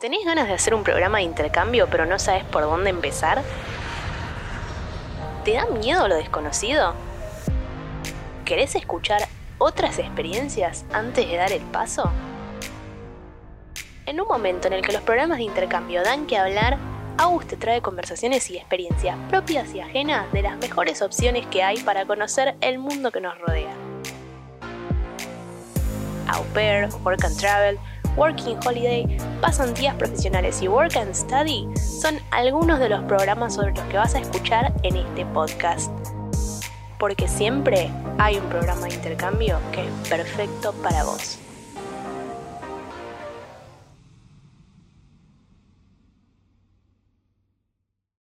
¿Tenés ganas de hacer un programa de intercambio pero no sabes por dónde empezar? ¿Te da miedo lo desconocido? ¿Querés escuchar otras experiencias antes de dar el paso? En un momento en el que los programas de intercambio dan que hablar, Agus te trae conversaciones y experiencias propias y ajenas de las mejores opciones que hay para conocer el mundo que nos rodea. Au pair, work and travel, Working Holiday, pasantías profesionales y Work and Study son algunos de los programas sobre los que vas a escuchar en este podcast. Porque siempre hay un programa de intercambio que es perfecto para vos.